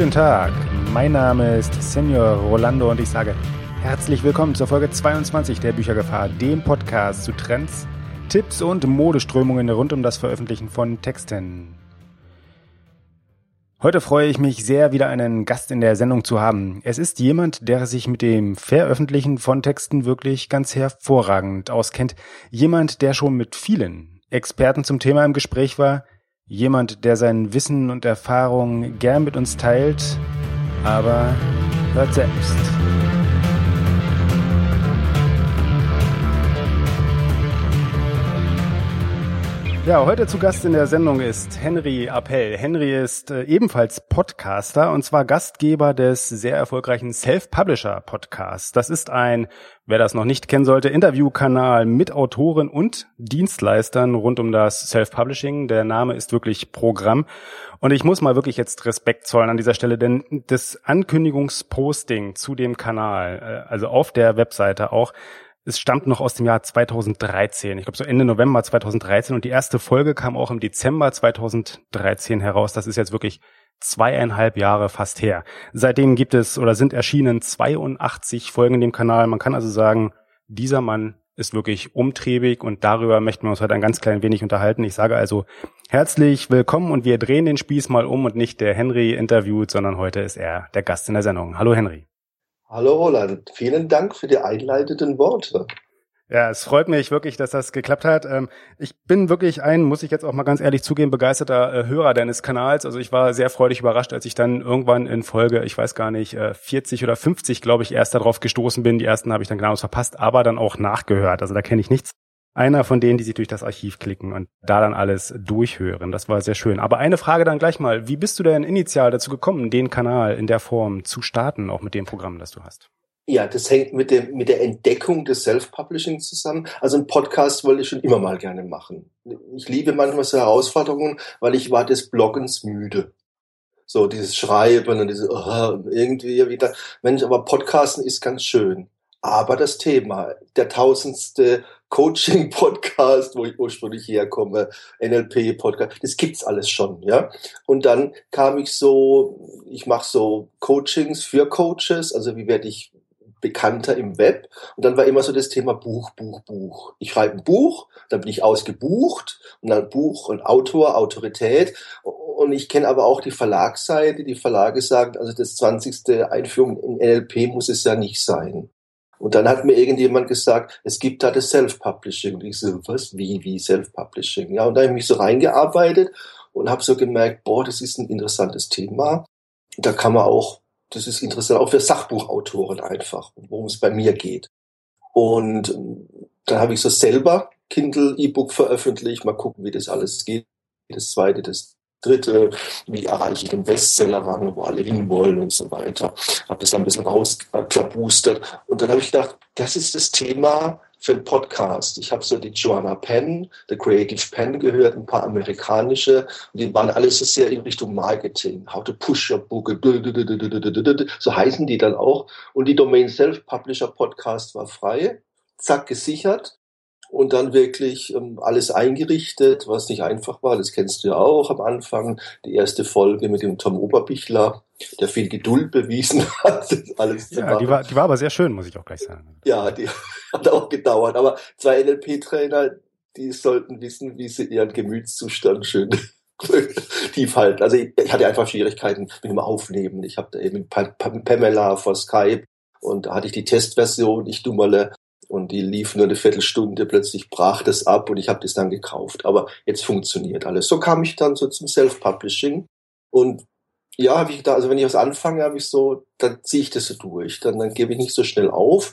Guten Tag, mein Name ist Senior Rolando und ich sage herzlich willkommen zur Folge 22 der Büchergefahr, dem Podcast zu Trends, Tipps und Modeströmungen rund um das Veröffentlichen von Texten. Heute freue ich mich sehr, wieder einen Gast in der Sendung zu haben. Es ist jemand, der sich mit dem Veröffentlichen von Texten wirklich ganz hervorragend auskennt. Jemand, der schon mit vielen Experten zum Thema im Gespräch war, Jemand, der sein Wissen und Erfahrung gern mit uns teilt, aber hört selbst. Ja, heute zu Gast in der Sendung ist Henry Appell. Henry ist äh, ebenfalls Podcaster und zwar Gastgeber des sehr erfolgreichen Self-Publisher Podcasts. Das ist ein, wer das noch nicht kennen sollte, Interviewkanal mit Autoren und Dienstleistern rund um das Self-Publishing. Der Name ist wirklich Programm. Und ich muss mal wirklich jetzt Respekt zollen an dieser Stelle, denn das Ankündigungsposting zu dem Kanal, äh, also auf der Webseite auch, es stammt noch aus dem Jahr 2013. Ich glaube so Ende November 2013 und die erste Folge kam auch im Dezember 2013 heraus. Das ist jetzt wirklich zweieinhalb Jahre fast her. Seitdem gibt es oder sind erschienen 82 Folgen in dem Kanal. Man kann also sagen, dieser Mann ist wirklich umtriebig und darüber möchten wir uns heute ein ganz klein wenig unterhalten. Ich sage also herzlich willkommen und wir drehen den Spieß mal um und nicht der Henry interviewt, sondern heute ist er der Gast in der Sendung. Hallo Henry. Hallo Roland, vielen Dank für die einleitenden Worte. Ja, es freut mich wirklich, dass das geklappt hat. Ähm, ich bin wirklich ein, muss ich jetzt auch mal ganz ehrlich zugeben, begeisterter äh, Hörer deines Kanals. Also ich war sehr freudig überrascht, als ich dann irgendwann in Folge, ich weiß gar nicht, 40 äh, oder 50, glaube ich, erst darauf gestoßen bin. Die ersten habe ich dann genau verpasst, aber dann auch nachgehört. Also da kenne ich nichts einer von denen, die sich durch das Archiv klicken und da dann alles durchhören. Das war sehr schön. Aber eine Frage dann gleich mal. Wie bist du denn initial dazu gekommen, den Kanal in der Form zu starten, auch mit dem Programm, das du hast? Ja, das hängt mit, dem, mit der Entdeckung des Self-Publishing zusammen. Also ein Podcast wollte ich schon immer mal gerne machen. Ich liebe manchmal so Herausforderungen, weil ich war des Bloggens müde. So dieses Schreiben und diese, oh, irgendwie wieder. Mensch, aber Podcasten ist ganz schön. Aber das Thema, der tausendste Coaching-Podcast, wo ich ursprünglich herkomme, NLP-Podcast, das gibt's alles schon, ja. Und dann kam ich so, ich mache so Coachings für Coaches, also wie werde ich bekannter im Web. Und dann war immer so das Thema Buch, Buch, Buch. Ich schreibe ein Buch, dann bin ich ausgebucht und dann Buch und Autor, Autorität. Und ich kenne aber auch die Verlagsseite. Die Verlage sagen, also das 20. Einführung in NLP muss es ja nicht sein. Und dann hat mir irgendjemand gesagt, es gibt da das Self-Publishing. Und ich so, was, wie, wie Self-Publishing? Ja, und da habe ich mich so reingearbeitet und habe so gemerkt, boah, das ist ein interessantes Thema. Da kann man auch, das ist interessant, auch für Sachbuchautoren einfach, worum es bei mir geht. Und dann habe ich so selber Kindle E-Book veröffentlicht, mal gucken, wie das alles geht. Das zweite, das Dritte, wie erreiche ich den Bestsellerrang, wo alle hinwollen und so weiter. Habe das dann ein bisschen rausklaboostert. Und dann habe ich gedacht, das ist das Thema für einen Podcast. Ich habe so die Joanna Penn, The Creative Penn gehört, ein paar amerikanische. Und die waren alle so sehr in Richtung Marketing. How to push your book. So heißen die dann auch. Und die Domain Self-Publisher Podcast war frei. Zack, gesichert und dann wirklich ähm, alles eingerichtet, was nicht einfach war. Das kennst du ja auch am Anfang. Die erste Folge mit dem Tom Oberbichler, der viel Geduld bewiesen hat, das alles zu ja, machen. Die war, die war aber sehr schön, muss ich auch gleich sagen. Ja, die hat auch gedauert. Aber zwei NLP-Trainer, die sollten wissen, wie sie ihren Gemütszustand schön tief halten. Also ich, ich, hatte einfach Schwierigkeiten mit dem Aufnehmen. Ich habe da eben Pamela vor Skype und da hatte ich die Testversion, ich dummerle, und die lief nur eine Viertelstunde, plötzlich brach das ab und ich habe das dann gekauft. Aber jetzt funktioniert alles. So kam ich dann so zum Self-Publishing und ja, habe ich da, also wenn ich was anfange, habe ich so, dann ziehe ich das so durch, dann, dann gebe ich nicht so schnell auf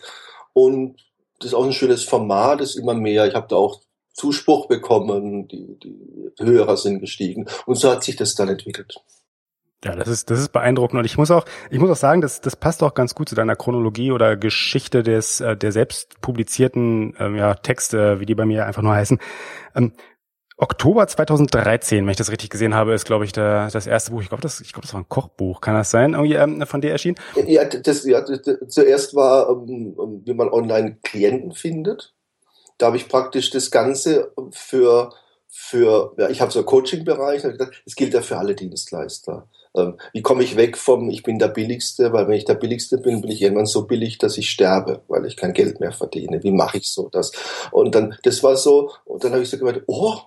und das ist auch ein schönes Format, das ist immer mehr. Ich habe da auch Zuspruch bekommen, die, die Hörer sind gestiegen und so hat sich das dann entwickelt. Ja, das ist, das ist beeindruckend. Und ich muss auch, ich muss auch sagen, das, das passt auch ganz gut zu deiner Chronologie oder Geschichte des, äh, der selbst publizierten ähm, ja, Texte, wie die bei mir einfach nur heißen. Ähm, Oktober 2013, wenn ich das richtig gesehen habe, ist, glaube ich, der, das erste Buch. Ich glaube, das, ich glaube, das war ein Kochbuch. Kann das sein? Irgendwie ähm, von dir erschienen? Ja, das, ja, zuerst war, ähm, ähm, wie man online Klienten findet. Da habe ich praktisch das Ganze für für, ja, ich habe so einen Coaching-Bereich, das gilt ja für alle Dienstleister. Ähm, wie komme ich weg vom, ich bin der Billigste, weil wenn ich der Billigste bin, bin ich irgendwann so billig, dass ich sterbe, weil ich kein Geld mehr verdiene. Wie mache ich so das? Und dann, das war so, und dann habe ich so gemeint, oh,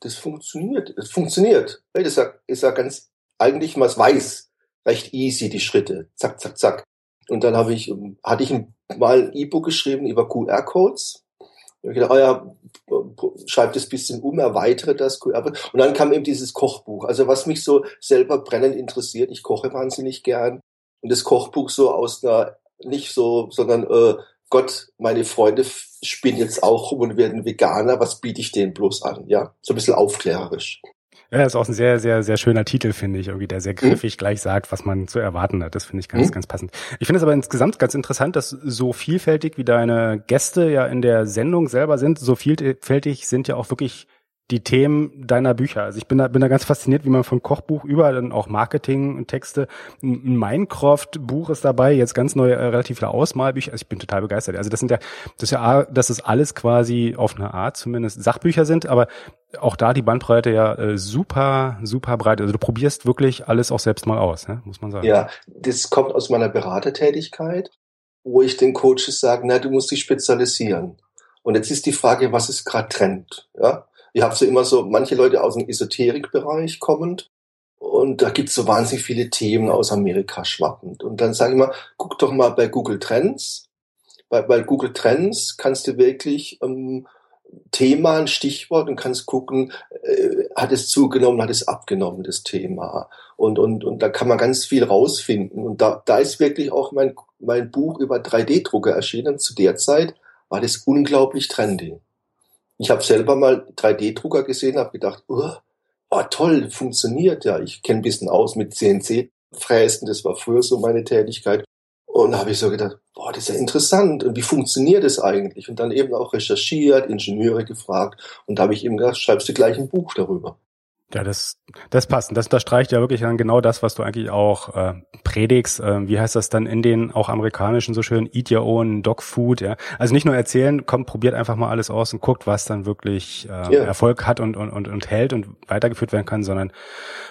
das funktioniert, das funktioniert. Das ist ja, ist ganz, eigentlich, man weiß, recht easy, die Schritte. Zack, zack, zack. Und dann habe ich, hatte ich mal ein E-Book geschrieben über QR-Codes. Ich gedacht, oh ja, schreibe das bisschen um, erweitere das. QR Und dann kam eben dieses Kochbuch. Also was mich so selber brennend interessiert, ich koche wahnsinnig gern. Und das Kochbuch so aus einer, nicht so, sondern äh, Gott, meine Freunde spielen jetzt auch rum und werden Veganer, was biete ich denen bloß an? Ja, so ein bisschen aufklärerisch. Ja, das ist auch ein sehr, sehr, sehr schöner Titel, finde ich, irgendwie, der sehr mhm. griffig gleich sagt, was man zu erwarten hat. Das finde ich ganz, mhm. ganz passend. Ich finde es aber insgesamt ganz interessant, dass so vielfältig wie deine Gäste ja in der Sendung selber sind, so vielfältig sind ja auch wirklich die Themen deiner Bücher. Also ich bin da, bin da ganz fasziniert, wie man von Kochbuch über dann auch Marketing und Texte, ein Minecraft-Buch ist dabei, jetzt ganz neue, äh, relativ viele Ausmalbücher. Also ich bin total begeistert. Also das sind ja, das ist ja, dass es alles quasi auf eine Art zumindest Sachbücher sind, aber auch da die Bandbreite ja äh, super, super breit. Also du probierst wirklich alles auch selbst mal aus, ne? muss man sagen. Ja, das kommt aus meiner Beratertätigkeit, wo ich den Coaches sage, na, du musst dich spezialisieren. Und jetzt ist die Frage, was ist gerade Trend? Ja, ich habe so immer so manche Leute aus dem Esoterikbereich kommend und da gibt's so wahnsinnig viele Themen aus Amerika schwappend. Und dann sage ich mal, guck doch mal bei Google Trends. Bei, bei Google Trends kannst du wirklich ähm, Thema, ein Stichwort und kannst gucken, äh, hat es zugenommen, hat es abgenommen, das Thema. Und, und, und da kann man ganz viel rausfinden. Und da, da ist wirklich auch mein, mein Buch über 3D-Drucker erschienen. Zu der Zeit war das unglaublich trendy. Ich habe selber mal 3D-Drucker gesehen, habe gedacht, oh, oh, toll, funktioniert ja. Ich kenne ein bisschen aus mit CNC-Fräsen, das war früher so meine Tätigkeit. Und da habe ich so gedacht, boah, das ist ja interessant. Und wie funktioniert das eigentlich? Und dann eben auch recherchiert, Ingenieure gefragt. Und da habe ich eben gedacht, schreibst du gleich ein Buch darüber. Ja, das, das passt. Das unterstreicht ja wirklich dann genau das, was du eigentlich auch äh, predigst. Äh, wie heißt das dann in den auch amerikanischen so schön? Eat your own dog food. Ja, also nicht nur erzählen, kommt, probiert einfach mal alles aus und guckt, was dann wirklich äh, ja. Erfolg hat und, und und und hält und weitergeführt werden kann, sondern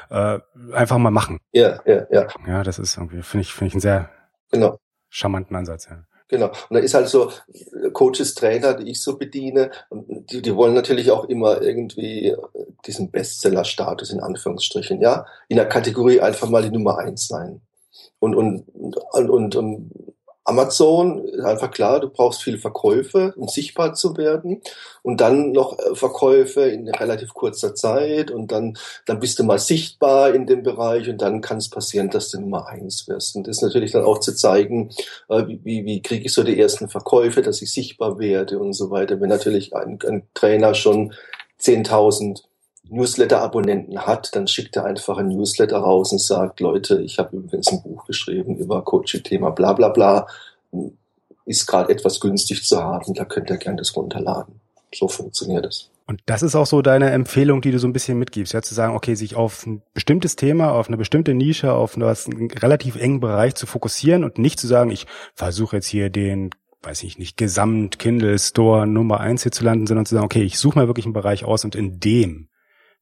äh, einfach mal machen. Ja, ja, ja. Ja, das ist irgendwie finde ich finde ich einen sehr genau. charmanten Ansatz. Ja. Genau. Und da ist halt so Coaches, Trainer, die ich so bediene, die, die wollen natürlich auch immer irgendwie diesen Bestseller-Status in Anführungsstrichen, ja, in der Kategorie einfach mal die Nummer eins sein. Und, und, und, und, und Amazon ist einfach klar, du brauchst viele Verkäufe, um sichtbar zu werden und dann noch äh, Verkäufe in relativ kurzer Zeit und dann, dann bist du mal sichtbar in dem Bereich und dann kann es passieren, dass du Nummer eins wirst. Und das ist natürlich dann auch zu zeigen, äh, wie, wie kriege ich so die ersten Verkäufe, dass ich sichtbar werde und so weiter. Wenn natürlich ein, ein Trainer schon 10.000 Newsletter-Abonnenten hat, dann schickt er einfach ein Newsletter raus und sagt, Leute, ich habe übrigens ein Buch geschrieben über Coaching-Thema, bla bla bla, ist gerade etwas günstig zu haben, da könnt ihr gerne das runterladen. So funktioniert es. Und das ist auch so deine Empfehlung, die du so ein bisschen mitgibst, ja, zu sagen, okay, sich auf ein bestimmtes Thema, auf eine bestimmte Nische, auf einen relativ engen Bereich zu fokussieren und nicht zu sagen, ich versuche jetzt hier den weiß ich nicht, Gesamt Kindle Store Nummer eins hier zu landen, sondern zu sagen, okay, ich suche mal wirklich einen Bereich aus und in dem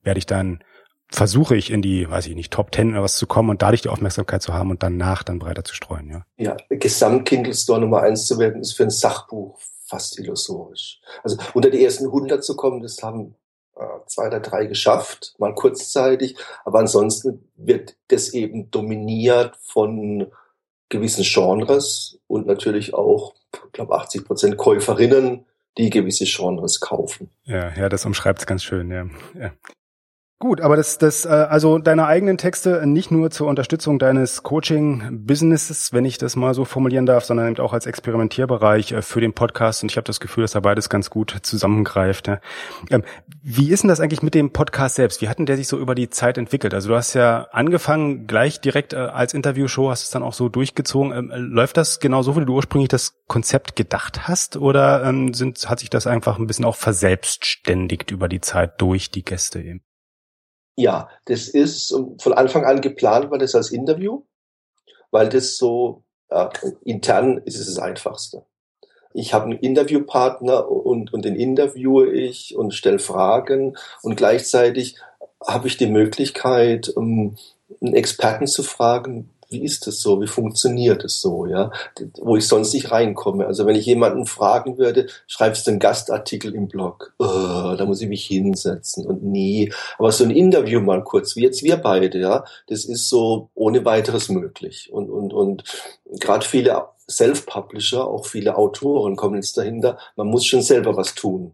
werde ich dann, versuche ich in die, weiß ich nicht, Top Ten oder was zu kommen und dadurch die Aufmerksamkeit zu haben und danach dann breiter zu streuen, ja. Ja, Gesamtkindle Store Nummer eins zu werden, ist für ein Sachbuch fast illusorisch. Also unter die ersten 100 zu kommen, das haben äh, zwei oder drei geschafft, mal kurzzeitig, aber ansonsten wird das eben dominiert von gewissen Genres und natürlich auch, ich glaube, 80 Prozent Käuferinnen, die gewisse Genres kaufen. Ja, ja, das umschreibt es ganz schön, ja. ja. Gut, aber das, das, äh, also deine eigenen Texte nicht nur zur Unterstützung deines Coaching-Businesses, wenn ich das mal so formulieren darf, sondern eben auch als Experimentierbereich äh, für den Podcast. Und ich habe das Gefühl, dass da beides ganz gut zusammengreift. Ähm, wie ist denn das eigentlich mit dem Podcast selbst? Wie hat denn der sich so über die Zeit entwickelt? Also du hast ja angefangen, gleich direkt äh, als Interviewshow, hast es dann auch so durchgezogen. Ähm, läuft das genau so, wie du ursprünglich das Konzept gedacht hast? Oder ähm, sind, hat sich das einfach ein bisschen auch verselbstständigt über die Zeit durch die Gäste eben? Ja, das ist von Anfang an geplant war das als Interview, weil das so ja, intern ist es das Einfachste. Ich habe einen Interviewpartner und, und den interviewe ich und stelle Fragen und gleichzeitig habe ich die Möglichkeit, um, einen Experten zu fragen, wie ist das so, wie funktioniert es so, ja, wo ich sonst nicht reinkomme. Also wenn ich jemanden fragen würde, schreibst du einen Gastartikel im Blog, oh, da muss ich mich hinsetzen und nie. Aber so ein Interview mal kurz, wie jetzt wir beide, ja, das ist so ohne weiteres möglich. Und, und, und gerade viele Self-Publisher, auch viele Autoren kommen jetzt dahinter, man muss schon selber was tun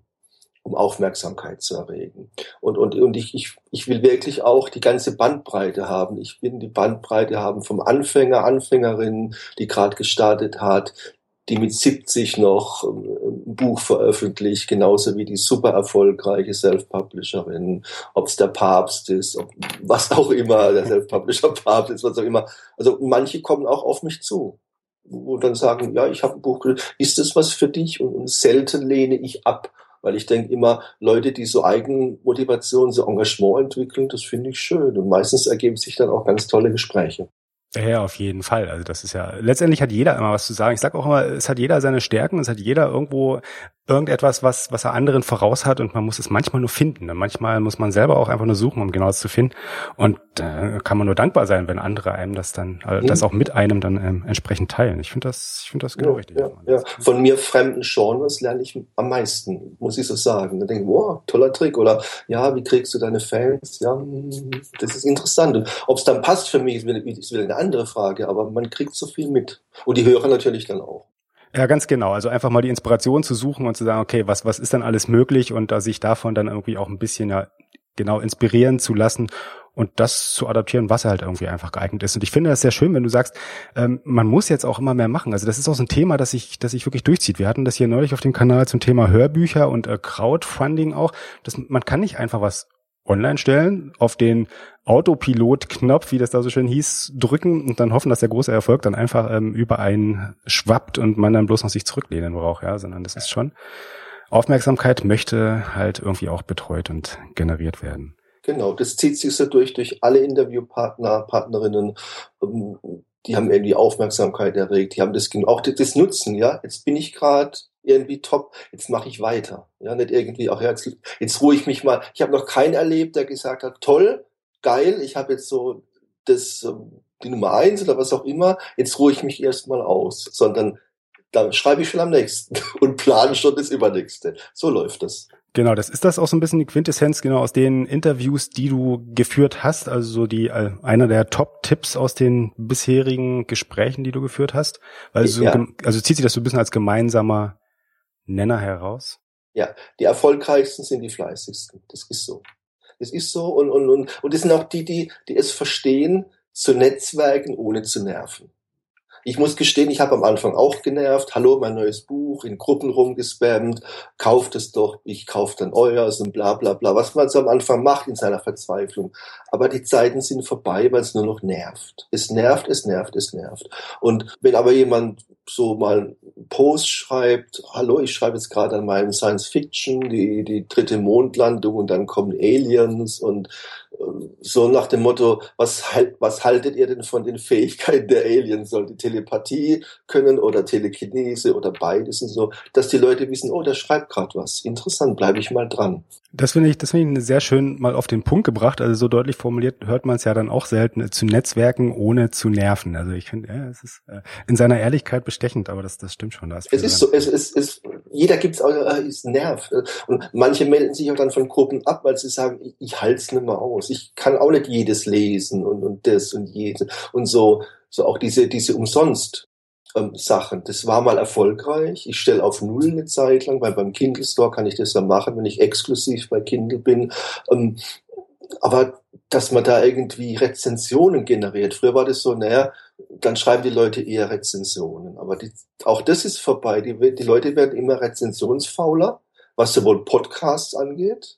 um Aufmerksamkeit zu erregen. Und, und, und ich, ich, ich will wirklich auch die ganze Bandbreite haben. Ich will die Bandbreite haben vom Anfänger, Anfängerin, die gerade gestartet hat, die mit 70 noch ähm, ein Buch veröffentlicht, genauso wie die super erfolgreiche Self-Publisherin, ob es der Papst ist, ob, was auch immer, der Self-Publisher-Papst ist, was auch immer. Also manche kommen auch auf mich zu wo dann sagen, ja, ich habe ein Buch, ist das was für dich? Und, und selten lehne ich ab weil ich denke immer, Leute, die so Eigenmotivation, so Engagement entwickeln, das finde ich schön. Und meistens ergeben sich dann auch ganz tolle Gespräche. Ja, auf jeden Fall. Also das ist ja, letztendlich hat jeder immer was zu sagen. Ich sage auch immer, es hat jeder seine Stärken, es hat jeder irgendwo irgendetwas, was, was er anderen voraus hat und man muss es manchmal nur finden. Und manchmal muss man selber auch einfach nur suchen, um genau das zu finden. Und äh, kann man nur dankbar sein, wenn andere einem das dann, äh, das auch mit einem dann ähm, entsprechend teilen. Ich finde das, ich finde das genau ja, richtig. Ja, ja. Von mir fremden Genres lerne ich am meisten, muss ich so sagen. Da denke ich, wow, toller Trick. Oder ja, wie kriegst du deine Fans? Ja, das ist interessant. Ob es dann passt für mich, ist wieder eine andere Frage, aber man kriegt so viel mit. Und die Hörer natürlich dann auch. Ja, ganz genau. Also einfach mal die Inspiration zu suchen und zu sagen, okay, was, was ist dann alles möglich und da sich davon dann irgendwie auch ein bisschen ja genau inspirieren zu lassen und das zu adaptieren, was halt irgendwie einfach geeignet ist. Und ich finde das sehr schön, wenn du sagst, ähm, man muss jetzt auch immer mehr machen. Also das ist auch so ein Thema, das sich, das sich wirklich durchzieht. Wir hatten das hier neulich auf dem Kanal zum Thema Hörbücher und äh, Crowdfunding auch. Das, man kann nicht einfach was online stellen, auf den Autopilot-Knopf, wie das da so schön hieß, drücken und dann hoffen, dass der große Erfolg dann einfach ähm, über einen schwappt und man dann bloß noch sich zurücklehnen braucht, ja, sondern das ist schon Aufmerksamkeit möchte halt irgendwie auch betreut und generiert werden. Genau, das zieht sich so durch, durch alle Interviewpartner, Partnerinnen, ähm, die haben irgendwie Aufmerksamkeit erregt, die haben das auch das Nutzen, ja. Jetzt bin ich gerade irgendwie top, jetzt mache ich weiter. Ja, nicht irgendwie, ach ja, jetzt, jetzt ruhe ich mich mal. Ich habe noch keinen erlebt, der gesagt hat, toll, geil, ich habe jetzt so das, ähm, die Nummer eins oder was auch immer, jetzt ruhe ich mich erstmal aus, sondern da schreibe ich schon am nächsten und plane schon das übernächste. So läuft das. Genau, das ist das auch so ein bisschen die Quintessenz genau aus den Interviews, die du geführt hast, also so die äh, einer der Top-Tipps aus den bisherigen Gesprächen, die du geführt hast, weil so, ja. also zieht sich das so ein bisschen als gemeinsamer Nenner heraus? Ja, die erfolgreichsten sind die fleißigsten. Das ist so. Das ist so und, und, und, und das sind auch die, die, die es verstehen, zu netzwerken, ohne zu nerven. Ich muss gestehen, ich habe am Anfang auch genervt. Hallo, mein neues Buch, in Gruppen rumgespammt, kauft es doch, ich kaufe dann euers und bla bla bla, was man so am Anfang macht in seiner Verzweiflung. Aber die Zeiten sind vorbei, weil es nur noch nervt. Es nervt, es nervt, es nervt. Und wenn aber jemand so mal einen Post schreibt, hallo, ich schreibe jetzt gerade an meinem Science Fiction, die, die dritte Mondlandung und dann kommen Aliens und so nach dem Motto, was, halt, was haltet ihr denn von den Fähigkeiten der Aliens? Soll die Telepathie können oder Telekinese oder beides und so, dass die Leute wissen, oh, der schreibt gerade was. Interessant, bleibe ich mal dran. Das finde ich, das finde ich sehr schön mal auf den Punkt gebracht. Also so deutlich formuliert hört man es ja dann auch selten zu Netzwerken ohne zu nerven. Also ich finde, ja, es ist äh, in seiner Ehrlichkeit bestechend, aber das, das stimmt schon. Da es ist so, es ist, es, jeder gibt's auch, äh, es nervt. Und manche melden sich auch dann von Gruppen ab, weil sie sagen, ich, ich halte es nicht mehr aus. Ich kann auch nicht jedes lesen und, und das und jedes und so, so auch diese, diese umsonst ähm, Sachen. Das war mal erfolgreich. Ich stelle auf Null eine Zeit lang, weil beim Kindle Store kann ich das ja machen, wenn ich exklusiv bei Kindle bin. Ähm, aber dass man da irgendwie Rezensionen generiert. Früher war das so, naja, dann schreiben die Leute eher Rezensionen. Aber die, auch das ist vorbei. Die, die Leute werden immer rezensionsfauler, was sowohl Podcasts angeht,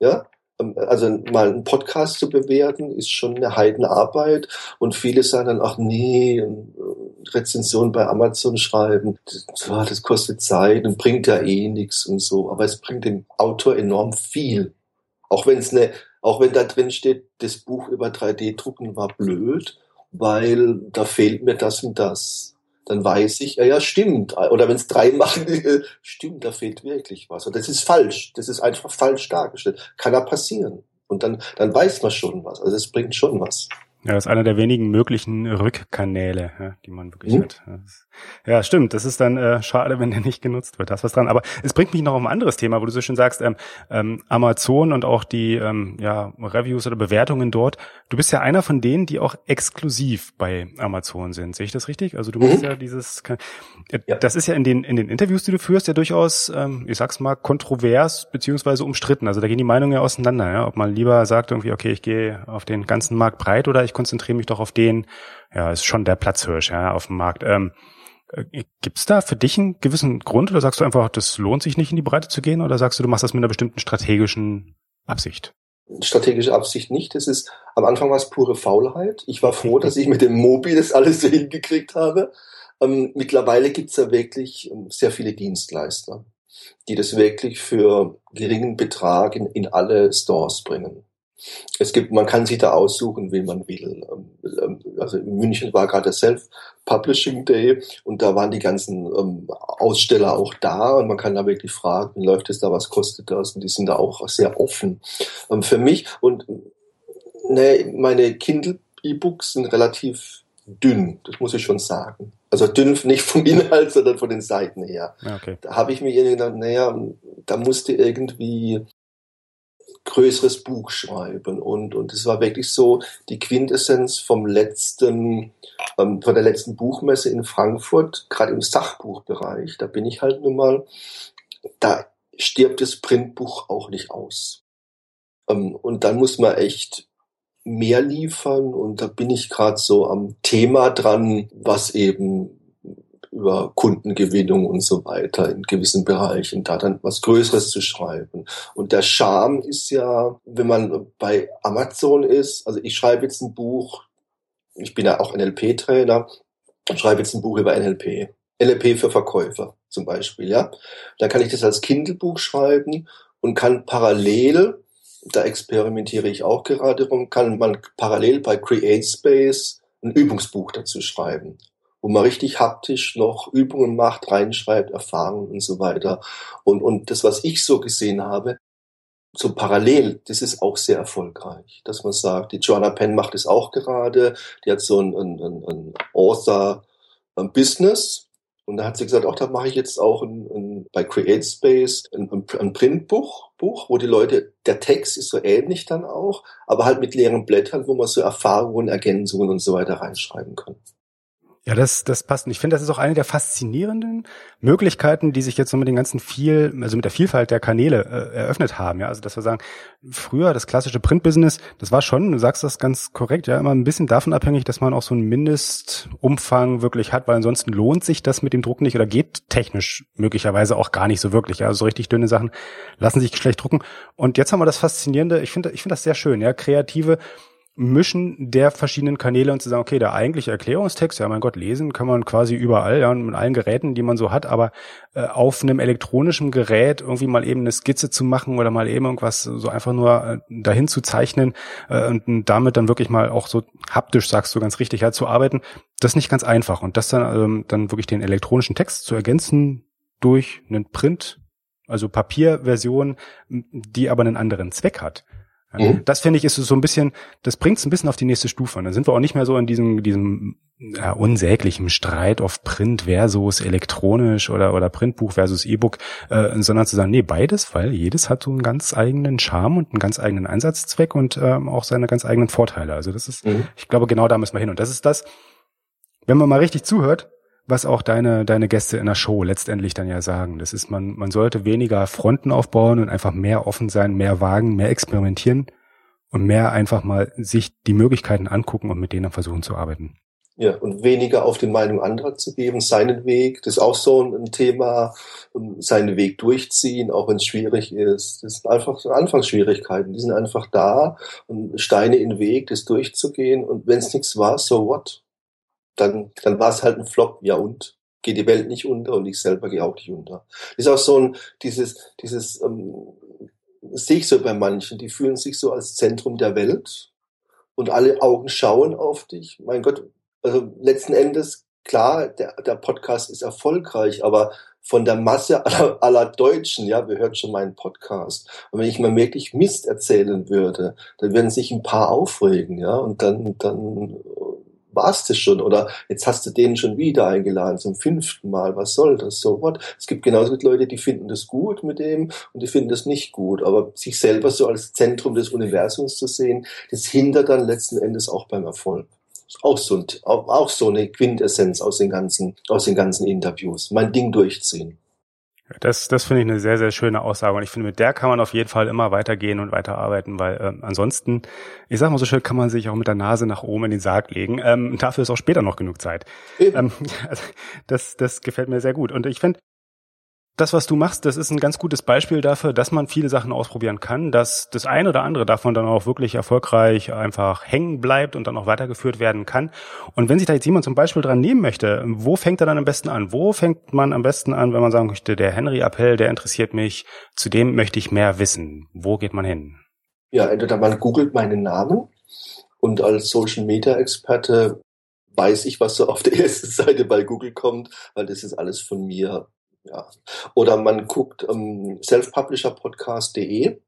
ja, ähm, also mal einen Podcast zu bewerten, ist schon eine Heidenarbeit. Und viele sagen dann, ach nee, äh, Rezension bei Amazon schreiben, das, kostet Zeit und bringt ja eh nichts und so. Aber es bringt dem Autor enorm viel. Auch wenn es eine, auch wenn da drin steht, das Buch über 3D-Drucken war blöd, weil da fehlt mir das und das dann weiß ich, ja, ja, stimmt. Oder wenn es drei machen, stimmt, da fehlt wirklich was. Und das ist falsch. Das ist einfach falsch dargestellt. Kann da passieren. Und dann, dann weiß man schon was. Also es bringt schon was. Ja, das ist einer der wenigen möglichen Rückkanäle, ja, die man wirklich mhm. hat. Ja, stimmt. Das ist dann äh, schade, wenn der nicht genutzt wird. Hast was dran. Aber es bringt mich noch auf ein anderes Thema, wo du so schön sagst, ähm, ähm, Amazon und auch die ähm, ja, Reviews oder Bewertungen dort. Du bist ja einer von denen, die auch exklusiv bei Amazon sind. Sehe ich das richtig? Also du mhm. ja dieses. Äh, ja. Das ist ja in den in den Interviews, die du führst, ja durchaus, ähm, ich sag's mal, kontrovers beziehungsweise umstritten. Also da gehen die Meinungen ja auseinander. Ja? Ob man lieber sagt irgendwie, okay, ich gehe auf den ganzen Markt breit oder ich ich konzentriere mich doch auf den, ja, ist schon der Platzhirsch, ja, auf dem Markt. Ähm, äh, Gibt's da für dich einen gewissen Grund oder sagst du einfach, das lohnt sich nicht in die Breite zu gehen oder sagst du, du machst das mit einer bestimmten strategischen Absicht? Strategische Absicht nicht. Das ist, am Anfang war es pure Faulheit. Ich war froh, dass ich mit dem Mobi das alles so hingekriegt habe. Ähm, mittlerweile gibt's ja wirklich ähm, sehr viele Dienstleister, die das wirklich für geringen Betrag in, in alle Stores bringen. Es gibt, man kann sich da aussuchen, wie man will. Ähm, ähm, also in München war gerade der Self-Publishing Day und da waren die ganzen ähm, Aussteller auch da und man kann da wirklich fragen, wie läuft es da, was kostet das? Und die sind da auch sehr offen. für mich und ne, meine Kindle-E-Books sind relativ dünn, das muss ich schon sagen. Also dünn nicht vom Inhalt, sondern von den Seiten her. Okay. Da habe ich mir gedacht, naja, da musste irgendwie größeres Buch schreiben. Und, und es war wirklich so die Quintessenz vom letzten, ähm, von der letzten Buchmesse in Frankfurt, gerade im Sachbuchbereich. Da bin ich halt nun mal, da stirbt das Printbuch auch nicht aus. Ähm, und dann muss man echt mehr liefern und da bin ich gerade so am Thema dran, was eben über Kundengewinnung und so weiter in gewissen Bereichen, da dann was Größeres zu schreiben. Und der Charme ist ja, wenn man bei Amazon ist, also ich schreibe jetzt ein Buch, ich bin ja auch NLP-Trainer, schreibe jetzt ein Buch über NLP. NLP für Verkäufer zum Beispiel, ja. Da kann ich das als Kindle-Buch schreiben und kann parallel, da experimentiere ich auch gerade rum, kann man parallel bei CreateSpace ein Übungsbuch dazu schreiben wo man richtig haptisch noch Übungen macht, reinschreibt, Erfahrungen und so weiter. Und, und das, was ich so gesehen habe, so parallel, das ist auch sehr erfolgreich, dass man sagt, die Joanna Penn macht es auch gerade, die hat so ein, ein, ein, ein Author-Business und da hat sie gesagt, auch da mache ich jetzt auch ein, ein, bei CreateSpace ein, ein, Printbuch, Buch, wo die Leute, der Text ist so ähnlich dann auch, aber halt mit leeren Blättern, wo man so Erfahrungen, Ergänzungen und so weiter reinschreiben kann. Ja, das, das passt. Und ich finde, das ist auch eine der faszinierenden Möglichkeiten, die sich jetzt so mit den ganzen viel, also mit der Vielfalt der Kanäle äh, eröffnet haben. Ja, also dass wir sagen, früher das klassische Printbusiness, das war schon, du sagst das ganz korrekt, ja, immer ein bisschen davon abhängig, dass man auch so einen Mindestumfang wirklich hat, weil ansonsten lohnt sich das mit dem Druck nicht oder geht technisch möglicherweise auch gar nicht so wirklich. Ja, also so richtig dünne Sachen lassen sich schlecht drucken. Und jetzt haben wir das Faszinierende, ich finde, ich finde das sehr schön, ja, kreative Mischen der verschiedenen Kanäle und zu sagen, okay, der eigentliche Erklärungstext, ja mein Gott, lesen kann man quasi überall, ja, mit allen Geräten, die man so hat, aber äh, auf einem elektronischen Gerät irgendwie mal eben eine Skizze zu machen oder mal eben irgendwas so einfach nur äh, dahin zu zeichnen äh, und damit dann wirklich mal auch so haptisch, sagst du ganz richtig, halt zu arbeiten, das ist nicht ganz einfach. Und das dann, ähm, dann wirklich den elektronischen Text zu ergänzen durch einen Print, also Papierversion, die aber einen anderen Zweck hat Mhm. Das finde ich ist so ein bisschen, das bringt es ein bisschen auf die nächste Stufe. Und dann sind wir auch nicht mehr so in diesem, diesem ja, unsäglichen Streit auf Print versus elektronisch oder, oder Printbuch versus E-Book, äh, sondern zu sagen, nee, beides, weil jedes hat so einen ganz eigenen Charme und einen ganz eigenen Einsatzzweck und ähm, auch seine ganz eigenen Vorteile. Also das ist, mhm. ich glaube, genau da müssen wir hin. Und das ist das, wenn man mal richtig zuhört, was auch deine, deine Gäste in der Show letztendlich dann ja sagen. Das ist, man, man sollte weniger Fronten aufbauen und einfach mehr offen sein, mehr wagen, mehr experimentieren und mehr einfach mal sich die Möglichkeiten angucken und mit denen versuchen zu arbeiten. Ja, und weniger auf die Meinung anderer zu geben, seinen Weg, das ist auch so ein Thema, seinen Weg durchziehen, auch wenn es schwierig ist. Das sind einfach so Anfangsschwierigkeiten, die sind einfach da und Steine in den Weg, das durchzugehen und wenn es nichts war, so what? Dann, dann war es halt ein Flop, ja und? Geht die Welt nicht unter und ich selber gehe auch nicht unter. ist auch so ein, dieses, dieses, ähm, sehe ich so bei manchen, die fühlen sich so als Zentrum der Welt und alle Augen schauen auf dich. Mein Gott, also letzten Endes, klar, der, der Podcast ist erfolgreich, aber von der Masse aller, aller Deutschen, ja, wir hören schon meinen Podcast. Und wenn ich mal wirklich Mist erzählen würde, dann würden sich ein paar aufregen, ja, und dann, dann war's das schon. Oder jetzt hast du den schon wieder eingeladen zum fünften Mal. Was soll das? So what? Es gibt genauso Leute, die finden das gut mit dem und die finden das nicht gut. Aber sich selber so als Zentrum des Universums zu sehen, das hindert dann letzten Endes auch beim Erfolg. Auch so, auch so eine Quintessenz aus den ganzen, aus den ganzen Interviews. Mein Ding durchziehen. Das, das finde ich eine sehr, sehr schöne Aussage. Und ich finde, mit der kann man auf jeden Fall immer weitergehen und weiterarbeiten, weil ähm, ansonsten, ich sag mal so schön, kann man sich auch mit der Nase nach oben in den Sarg legen. Ähm, dafür ist auch später noch genug Zeit. Ähm, also das, das gefällt mir sehr gut. Und ich finde, das, was du machst, das ist ein ganz gutes Beispiel dafür, dass man viele Sachen ausprobieren kann, dass das eine oder andere davon dann auch wirklich erfolgreich einfach hängen bleibt und dann auch weitergeführt werden kann. Und wenn sich da jetzt jemand zum Beispiel dran nehmen möchte, wo fängt er dann am besten an? Wo fängt man am besten an, wenn man sagen möchte, der Henry Appell, der interessiert mich, zu dem möchte ich mehr wissen? Wo geht man hin? Ja, entweder man googelt meinen Namen und als Social Media Experte weiß ich, was so auf der ersten Seite bei Google kommt, weil das ist alles von mir ja. Oder man guckt ähm, selfpublisherpodcast.de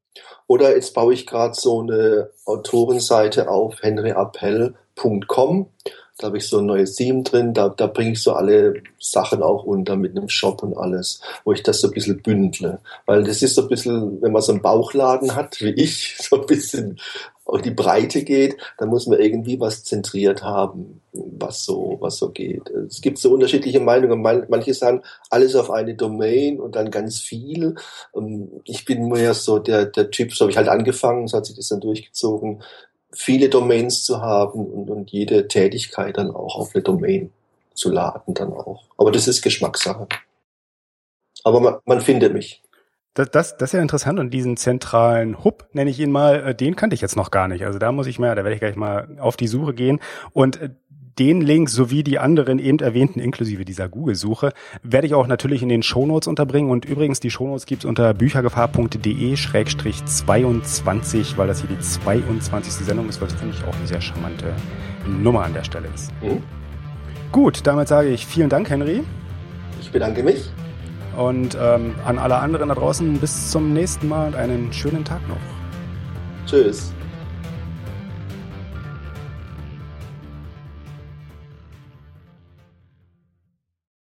oder jetzt baue ich gerade so eine Autorenseite auf henryappell.com. Da habe ich so ein neues Theme drin, da, da bringe ich so alle Sachen auch unter mit einem Shop und alles, wo ich das so ein bisschen bündle. Weil das ist so ein bisschen, wenn man so einen Bauchladen hat, wie ich, so ein bisschen auf die Breite geht, dann muss man irgendwie was zentriert haben, was so, was so geht. Es gibt so unterschiedliche Meinungen. Manche sagen, alles auf eine Domain und dann ganz viel. Ähm, ich bin mehr so der, der Typ, so habe ich halt angefangen, so hat sich das dann durchgezogen, viele Domains zu haben und, und jede Tätigkeit dann auch auf eine Domain zu laden dann auch. Aber das ist Geschmackssache. Aber man, man findet mich. Das, das, das ist ja interessant und diesen zentralen Hub, nenne ich ihn mal, äh, den kannte ich jetzt noch gar nicht. Also da muss ich mal, da werde ich gleich mal auf die Suche gehen und äh, den Link sowie die anderen eben erwähnten, inklusive dieser Google-Suche, werde ich auch natürlich in den Shownotes unterbringen. Und übrigens, die Shownotes gibt's unter büchergefahr.de-22, weil das hier die 22. Sendung ist, was finde ich auch eine sehr charmante Nummer an der Stelle ist. Mhm. Gut, damit sage ich vielen Dank, Henry. Ich bedanke mich. Und ähm, an alle anderen da draußen bis zum nächsten Mal und einen schönen Tag noch. Tschüss.